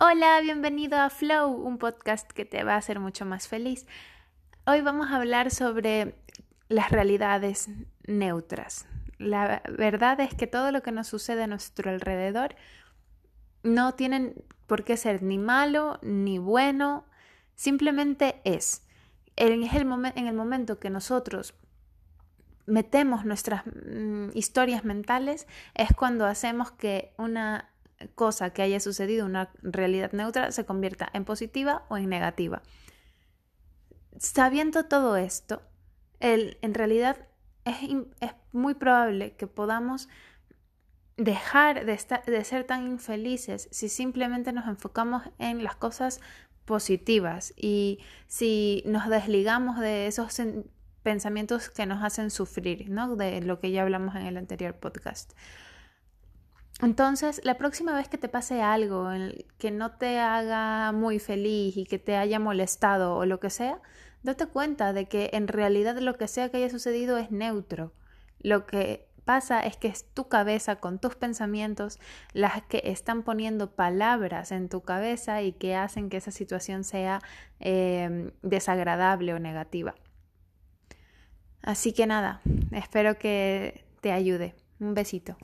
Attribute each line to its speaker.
Speaker 1: Hola, bienvenido a Flow, un podcast que te va a hacer mucho más feliz. Hoy vamos a hablar sobre las realidades neutras. La verdad es que todo lo que nos sucede a nuestro alrededor no tiene por qué ser ni malo ni bueno, simplemente es. En el, en el momento que nosotros metemos nuestras mm, historias mentales es cuando hacemos que una cosa que haya sucedido, una realidad neutra, se convierta en positiva o en negativa. Sabiendo todo esto, el, en realidad es, es, muy probable que podamos dejar de, estar, de ser tan infelices si simplemente nos enfocamos en las cosas positivas y si nos desligamos de esos pensamientos que nos hacen sufrir, ¿no? De lo que ya hablamos en el anterior podcast. Entonces, la próxima vez que te pase algo que no te haga muy feliz y que te haya molestado o lo que sea, date cuenta de que en realidad lo que sea que haya sucedido es neutro. Lo que pasa es que es tu cabeza con tus pensamientos las que están poniendo palabras en tu cabeza y que hacen que esa situación sea eh, desagradable o negativa. Así que nada, espero que te ayude. Un besito.